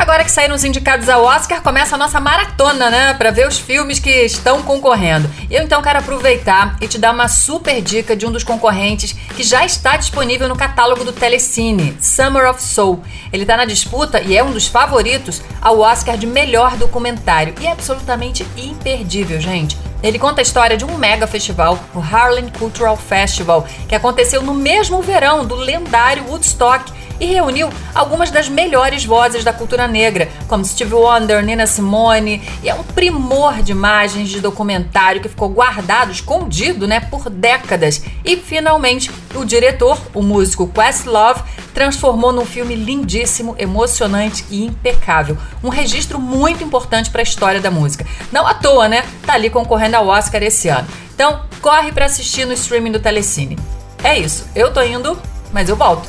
Agora que saíram os indicados ao Oscar, começa a nossa maratona, né? Pra ver os filmes que estão concorrendo. Eu então quero aproveitar e te dar uma super dica de um dos concorrentes que já está disponível no catálogo do Telecine, Summer of Soul. Ele tá na disputa e é um dos favoritos ao Oscar de melhor documentário. E é absolutamente imperdível, gente. Ele conta a história de um mega festival, o Harlem Cultural Festival, que aconteceu no mesmo verão do lendário Woodstock e reuniu algumas das melhores vozes da cultura negra, como Steve Wonder, Nina Simone, e é um primor de imagens de documentário que ficou guardado, escondido, né, por décadas. E finalmente, o diretor, o músico Questlove, transformou num filme lindíssimo, emocionante e impecável. Um registro muito importante para a história da música. Não à toa, né? Tá ali concorrendo ao Oscar esse ano. Então, corre para assistir no streaming do Telecine. É isso. Eu tô indo, mas eu volto.